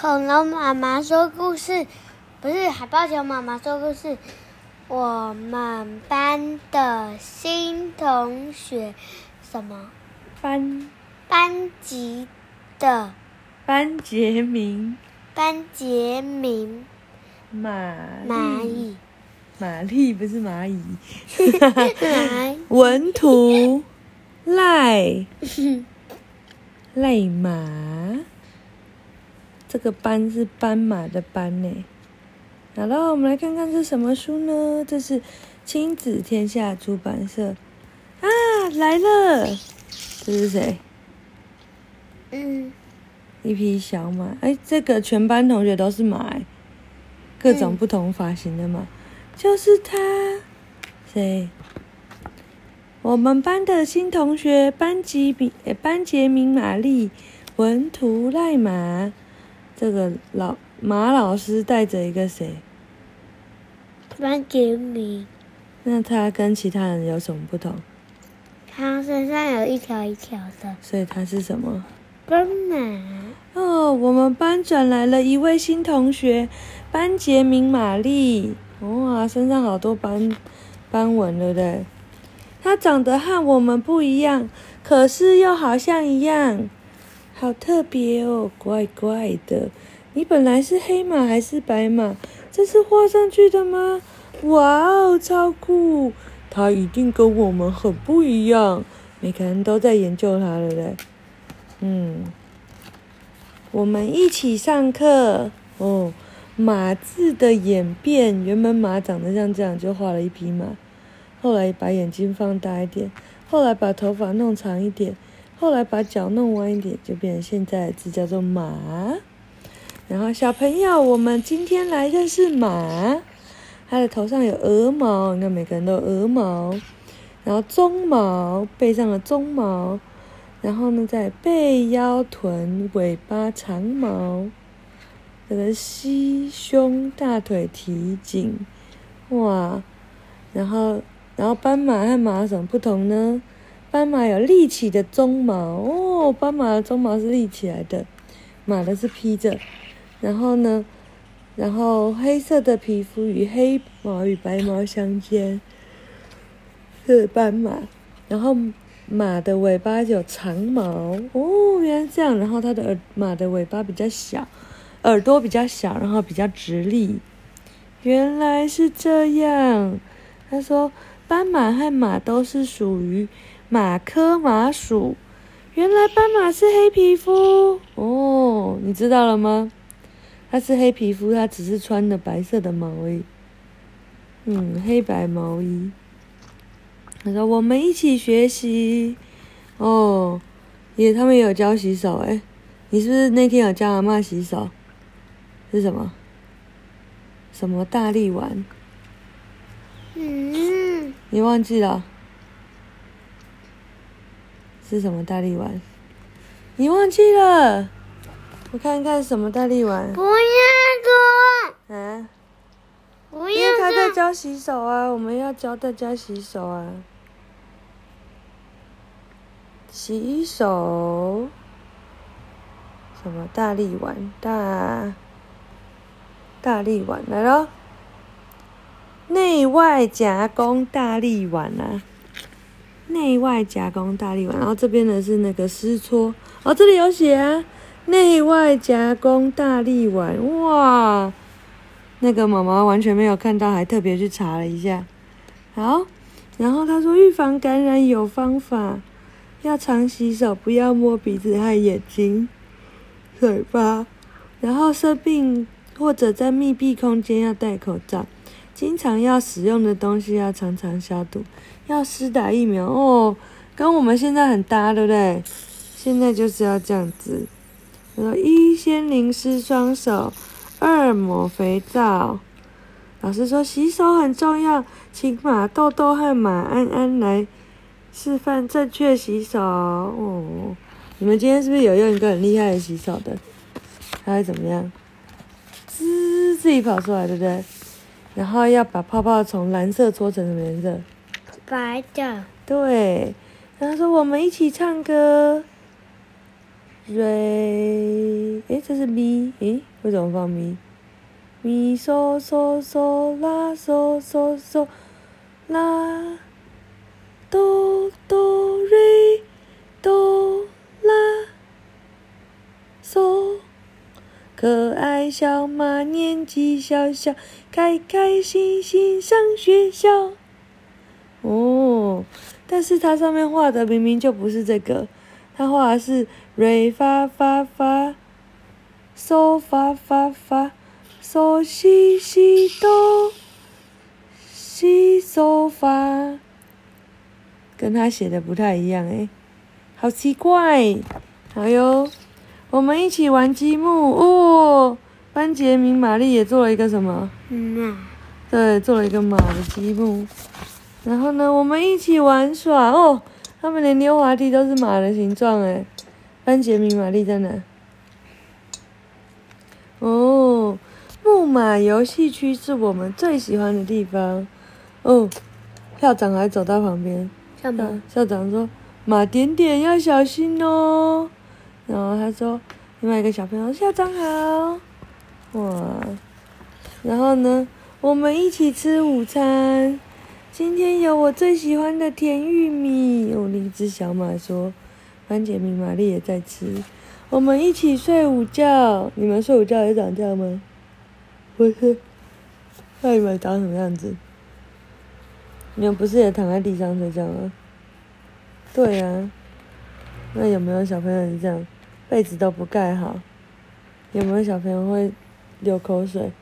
恐龙妈妈说故事，不是海豹熊妈妈说故事。我们班的新同学，什么？班班级的班杰明。班杰明。马蚂蚁。玛丽不是蚂蚁。蚂 文图 赖 赖马。这个斑是斑马的斑呢。好了，我们来看看是什么书呢？这是亲子天下出版社啊，来了，这是谁？嗯，一匹小马。哎，这个全班同学都是马，哎，各种不同发型的马，嗯、就是他。谁？我们班的新同学，班级比班杰明玛丽文图赖马。这个老马老师带着一个谁？班杰明。那他跟其他人有什么不同？他身上有一条一条的。所以他是什么？斑马。哦，我们班转来了一位新同学，班杰明玛丽。哇，身上好多斑斑纹，对不对？他长得和我们不一样，可是又好像一样。好特别哦，怪怪的。你本来是黑马还是白马？这是画上去的吗？哇哦，超酷！他一定跟我们很不一样。每个人都在研究他，对不对？嗯，我们一起上课哦。马字的演变，原本马长得像这样，就画了一匹马。后来把眼睛放大一点，后来把头发弄长一点。后来把脚弄弯一点，就变成现在的字叫做马。然后小朋友，我们今天来认识马。它的头上有鹅毛，你看每个人都有鹅毛。然后鬃毛，背上的鬃毛。然后呢，在背、腰、臀、尾巴、长毛。这个膝、胸、大腿、蹄、颈，哇！然后，然后斑马和马有什么不同呢？斑马有立起的鬃毛哦，斑马的鬃毛是立起来的，马的是披着。然后呢，然后黑色的皮肤与黑毛与白毛相间，是斑马。然后马的尾巴有长毛哦，原来这样。然后它的耳马的尾巴比较小，耳朵比较小，然后比较直立。原来是这样。他说，斑马和马都是属于。马科马属，原来斑马是黑皮肤哦，你知道了吗？它是黑皮肤，它只是穿的白色的毛衣，嗯，黑白毛衣。他说：“我们一起学习哦，也他们也有教洗手哎，你是不是那天有教阿嬷洗手？是什么？什么大力丸？嗯，你忘记了？”是什么大力丸？你忘记了？我看看什么大力丸。不要说。啊？不要说。因为他在教洗手啊，我们要教大家洗手啊。洗手。什么大力丸？大。大力丸来喽。内外夹攻大力丸啊。内外夹弓大力丸，然后这边的是那个湿搓，哦，这里有写啊，内外夹弓大力丸，哇，那个妈妈完全没有看到，还特别去查了一下。好，然后他说预防感染有方法，要常洗手，不要摸鼻子和眼睛、嘴巴，然后生病或者在密闭空间要戴口罩。经常要使用的东西要常常消毒，要施打疫苗哦，跟我们现在很搭，对不对？现在就是要这样子。他说：一先淋湿双手，二抹肥皂。老师说洗手很重要，请马豆豆和马安安来示范正确洗手哦。你们今天是不是有用一个很厉害的洗手的？他会怎么样？滋，自己跑出来，对不对？然后要把泡泡从蓝色搓成什么颜色？白的。对。然后说我们一起唱歌。瑞，诶，这是咪，诶，为什么放咪？咪嗦嗦嗦啦嗦嗦嗦啦，哆哆瑞哆啦嗦。可爱小马年纪小小，开开心心上学校。哦，但是它上面画的明明就不是这个，它画的是瑞发发发，嗦发发发，嗦西西哆，西嗦发，跟他写的不太一样诶，好奇怪，好哟。我们一起玩积木哦！班杰明、玛丽也做了一个什么？马。对，做了一个马的积木。然后呢，我们一起玩耍哦。他们连溜滑梯都是马的形状诶。班杰明、玛丽在哪？哦，木马游戏区是我们最喜欢的地方。哦，校长还走到旁边。校长，校长说：“马点点要小心哦。”然后他说：“另外一个小朋友，校长好，哇！然后呢，我们一起吃午餐。今天有我最喜欢的甜玉米。”有，另一只小马说：“番茄明、玛丽也在吃。”我们一起睡午觉。你们睡午觉也长这样吗？不是。那你们长什么样子？你们不是也躺在地上睡觉吗？对呀、那有没有小朋友是这样？被子都不盖好，有没有小朋友会流口水？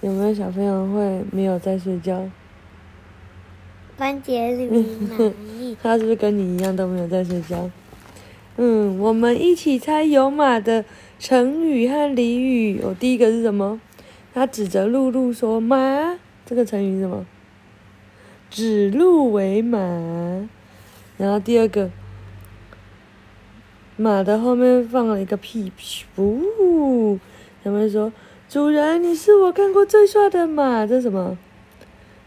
有没有小朋友会没有在睡觉？班杰明，他是不是跟你一样都没有在睡觉？嗯，我们一起猜有马的成语和俚语。我、哦、第一个是什么？他指着露露说：“马。”这个成语是什么？指鹿为马。然后第二个。马的后面放了一个屁，噗！他们说：“主人，你是我看过最帅的马。”这什么？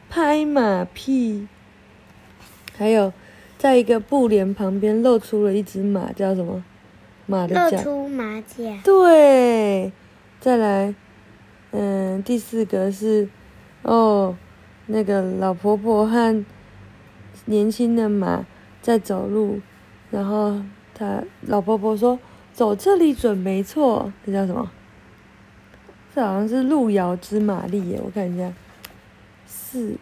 拍马屁。还有，在一个布帘旁边露出了一只马，叫什么？马的脚。露出马甲。对。再来，嗯，第四个是，哦，那个老婆婆和年轻的马在走路，然后。他老婆婆说：“走这里准没错。”这叫什么？这好像是路遥知马力耶！我看一下，是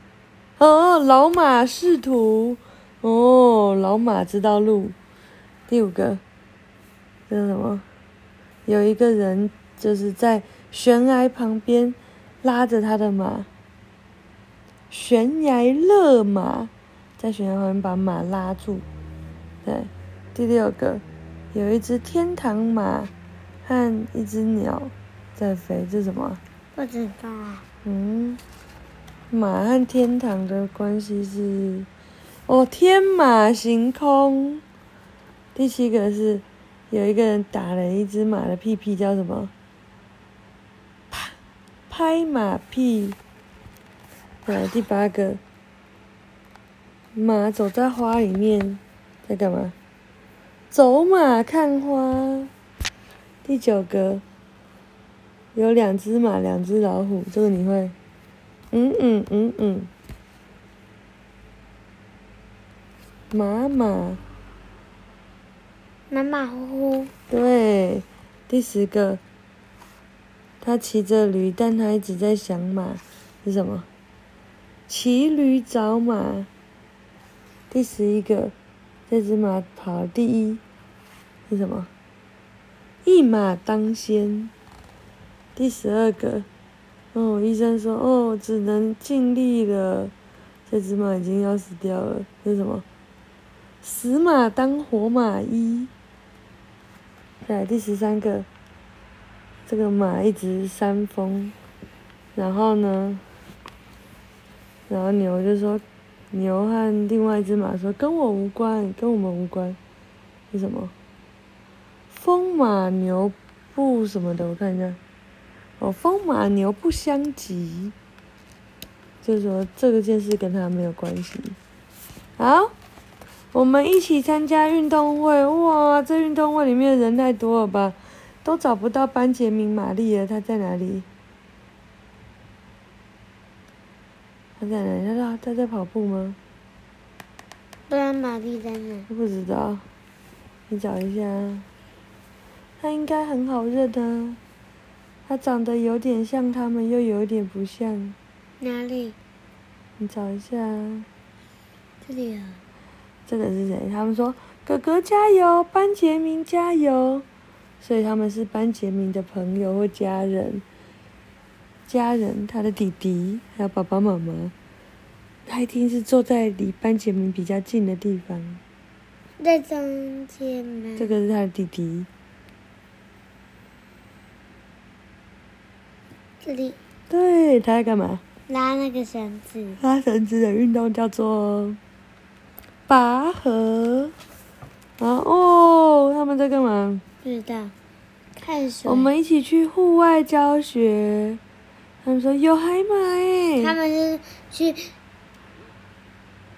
哦，老马识途哦，老马知道路。第五个，这是什么？有一个人就是在悬崖旁边拉着他的马，悬崖勒马，在悬崖旁边把马拉住，对。第六个，有一只天堂马和一只鸟在飞，这是什么？不知道。嗯，马和天堂的关系是，哦，天马行空。第七个是，有一个人打了一只马的屁屁，叫什么？啪，拍马屁。来，第八个，马走在花里面，在干嘛？走马看花。第九个，有两只马，两只老虎，这个你会？嗯嗯嗯嗯。马马。马马虎虎。对。第十个，他骑着驴，但他一直在想马，是什么？骑驴找马。第十一个，这只马跑第一。是什么？一马当先。第十二个，哦，医生说，哦，只能尽力了。这只马已经要死掉了。是什么？死马当活马医。来，第十三个，这个马一直扇风，然后呢，然后牛就说，牛和另外一只马说，跟我无关，跟我们无关。是什么？风马牛不什么的，我看一下。哦，风马牛不相及，就是说这个件事跟他没有关系。好，我们一起参加运动会，哇！这运动会里面的人太多了吧，都找不到班杰明玛丽了，他在哪里？他在哪里？他他在跑步吗？不然玛丽在哪？不知道，你找一下。他应该很好认啊，他长得有点像他们，又有点不像。哪里？你找一下。这里啊。这个是谁？他们说：“哥哥加油，班杰明加油。”所以他们是班杰明的朋友或家人。家人，他的弟弟，还有爸爸妈妈。他一定是坐在离班杰明比较近的地方，在中间吗？这个是他的弟弟。这里。对，他在干嘛？拉那个绳子。拉绳子的运动叫做拔河。啊哦，他们在干嘛？不知道。看水。我们一起去户外教学。他们说有海马哎。他们是去。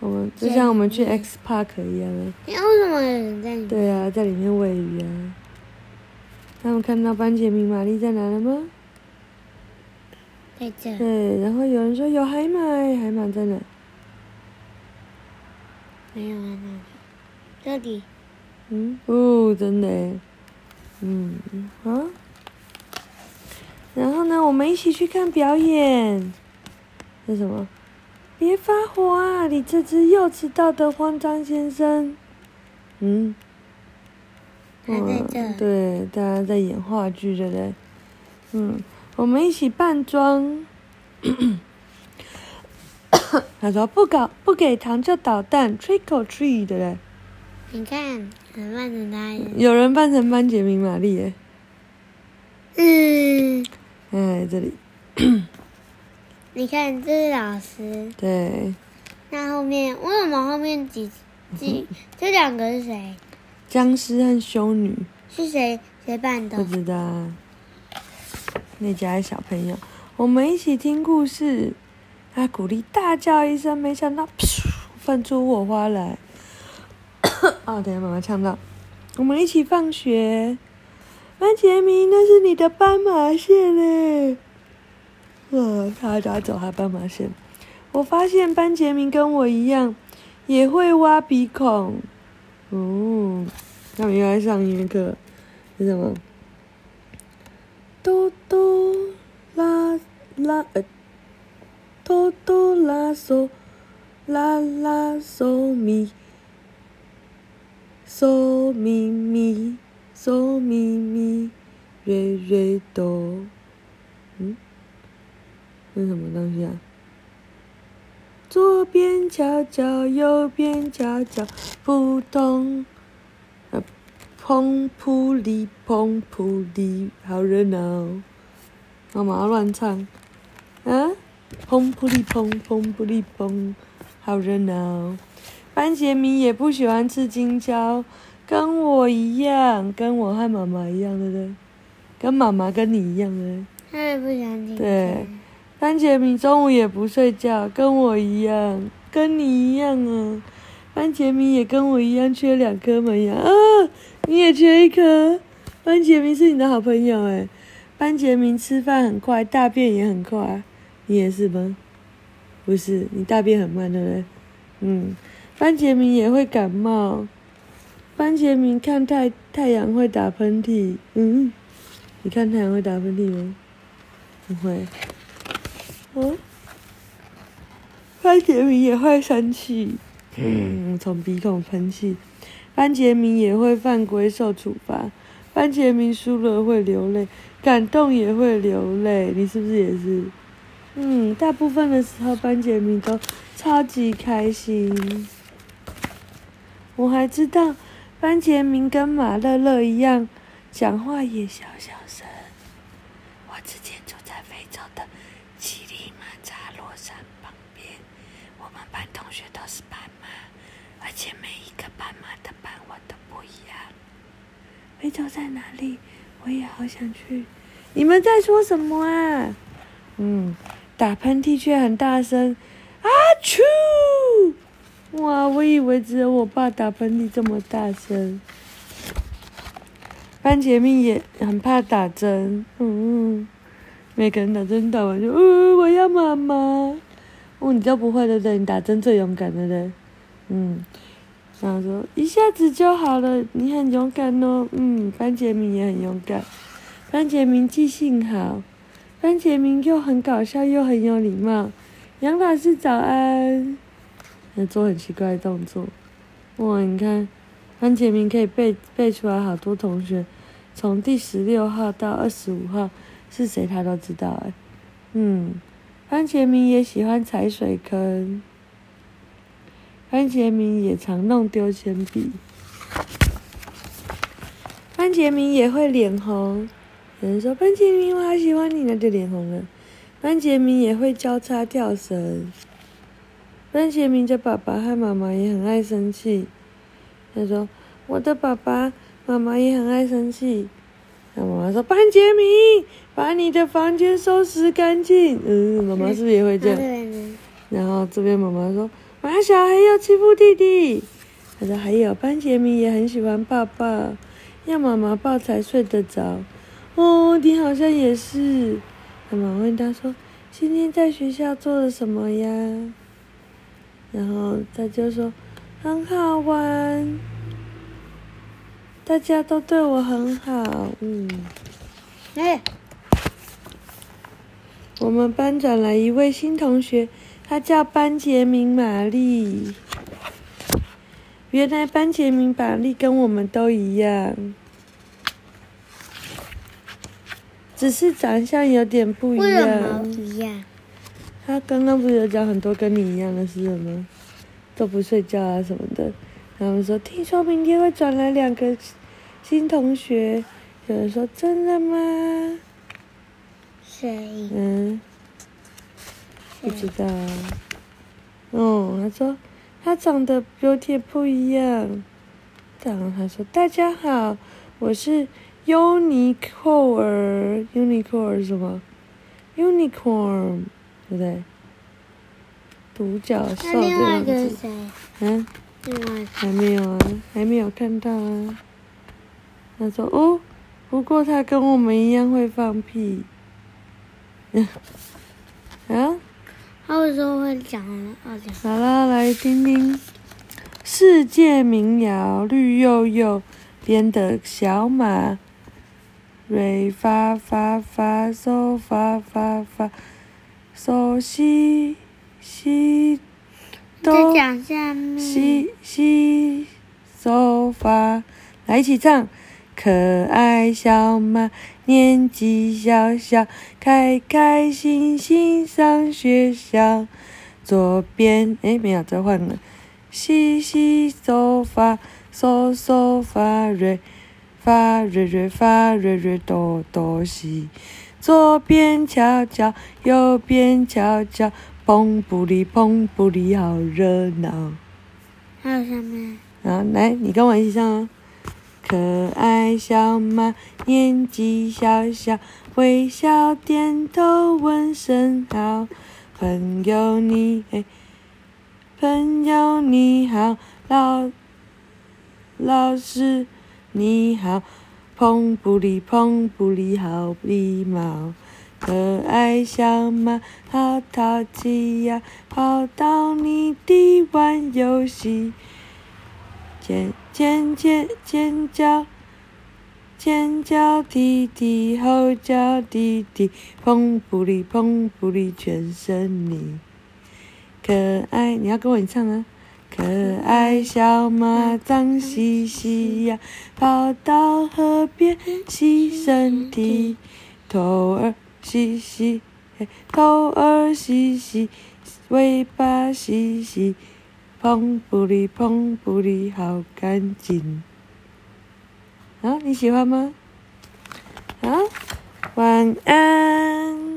我们就像我们去 X Park 一样啊！为什么有人在里面？对啊，在里面喂鱼啊！他们看到班杰明玛丽在哪了吗？在这。对，然后有人说有海马，海马在哪？没有啊，那里。这里。嗯哦，真的。嗯啊。然后呢，我们一起去看表演。是什么？别发火啊！你这只又迟到的慌张先生。嗯。还在这。对，大家在演话剧，对不对？嗯，我们一起扮装。他说：“不搞，不给糖就捣蛋，trick or treat，的嘞？”你看，很扮成他。有人扮成班杰明玛丽耶。嗯。哎，这里。你看，这是老师。对。那后面为什么后面几几 这两个是谁？僵尸和修女。是谁谁扮的？不知道。那家的小朋友，我们一起听故事。阿古丽大叫一声，没想到，噗，放出火花来。哦，等下妈妈呛到。我们一起放学。班杰明，那是你的斑马线嘞。呃，他抓走他斑马线。我发现班杰明跟我一样，也会挖鼻孔。哦，他们又来上音乐课，是什么？哆哆啦啦，呃，哆哆啦嗦，啦啦嗦咪，嗦咪咪，嗦咪咪，瑞瑞哆。嗯。是什么东西啊？左边敲敲，右边敲敲，扑通，砰噗哩，砰噗哩，好热闹。妈妈要乱唱，啊，砰噗哩砰，砰噗哩砰，好热闹。班杰明也不喜欢吃金蕉，跟我一样，跟我和妈妈一样，对不对？跟妈妈跟你一样的。他也不喜欢金蕉。对。班杰明中午也不睡觉，跟我一样，跟你一样啊。班杰明也跟我一样缺两颗门牙啊，你也缺一颗。班杰明是你的好朋友诶。班杰明吃饭很快，大便也很快，你也是吗？不是，你大便很慢，对不对？嗯，班杰明也会感冒。班杰明看太太阳会打喷嚏，嗯，你看太阳会打喷嚏吗？不会。嗯，班杰明也会生气，嗯，从鼻孔喷气。班杰明也会犯规受处罚。班杰明输了会流泪，感动也会流泪。你是不是也是？嗯，大部分的时候班杰明都超级开心。我还知道，班杰明跟马乐乐一样，讲话也小小声。我之前住在非洲的。而且每一个斑马的斑纹都不一样。非洲在哪里？我也好想去。你们在说什么啊？嗯，打喷嚏却很大声。啊啾！哇，我以为只有我爸打喷嚏这么大声。班杰明也很怕打针，嗯，每个人打针打完就，嗯，我要妈妈。哦，你都不会对不对？你打针最勇敢对不对？嗯，然后说一下子就好了，你很勇敢哦。嗯，班杰明也很勇敢，班杰明记性好，班杰明又很搞笑又很有礼貌。杨老师早安。做很奇怪的动作，哇！你看，班杰明可以背背出来好多同学，从第十六号到二十五号是谁，他都知道哎。嗯，班杰明也喜欢踩水坑，班杰明也常弄丢铅笔，班杰明也会脸红。有人说班杰明我好喜欢你，那就脸红了。班杰明也会交叉跳绳。班杰明的爸爸和妈妈也很爱生气。他说：“我的爸爸妈妈也很爱生气。”那妈妈说：“班杰明，把你的房间收拾干净。”嗯，妈妈是不是也会这样？然后这边妈妈说：“马小孩要欺负弟弟。”他说：“还有班杰明也很喜欢抱抱，要妈妈抱才睡得着。”哦，你好像也是。妈妈问他说：“今天在学校做了什么呀？”然后他就说：“很好玩，大家都对我很好。”嗯，哎，我们班转来一位新同学，他叫班杰明玛丽。原来班杰明玛丽跟我们都一样，只是长相有点不一样。一样？他刚刚不是有讲很多跟你一样的事吗？都不睡觉啊什么的。然后我们说，听说明天会转来两个新同学。有人说，真的吗？谁？嗯，不知道。哦，他说他长得有点不一样。然后他说，大家好，我是 Unicorn。Unicorn 是什么？Unicorn。对不对？独角兽这样子。嗯？还没有啊，还没有看到啊。他说：“哦，不过他跟我们一样会放屁。”啊？他为什么会讲呢？好啦，来听听世界民谣，绿又又编的小马，瑞发发发嗦发发发。嗦西西哆西西嗦发，来一起唱。可爱小马年纪小小，开开心心上学校。左边哎，没有，再换了。西西嗦发，嗦嗦发瑞，发瑞瑞发瑞瑞哆哆西。左边敲敲，右边敲敲，砰不哩砰不哩，好热闹。还有下面。啊，来，你跟我一起唱哦。可爱小马，年纪小小，微笑点头问声好。朋友你嘿，朋友你好，老老师你好。碰不哩碰不哩，好礼貌，可爱小马好淘气呀，跑到你的玩游戏，尖尖尖尖叫，尖叫弟弟吼叫滴滴，砰不哩砰不哩，全是你，可爱，你要跟我一起唱啊。可爱小马脏兮兮呀，跑到河边洗身体，头儿洗洗，头儿洗洗，尾巴洗洗，砰不哩砰不哩，好干净。啊，你喜欢吗？啊，晚安。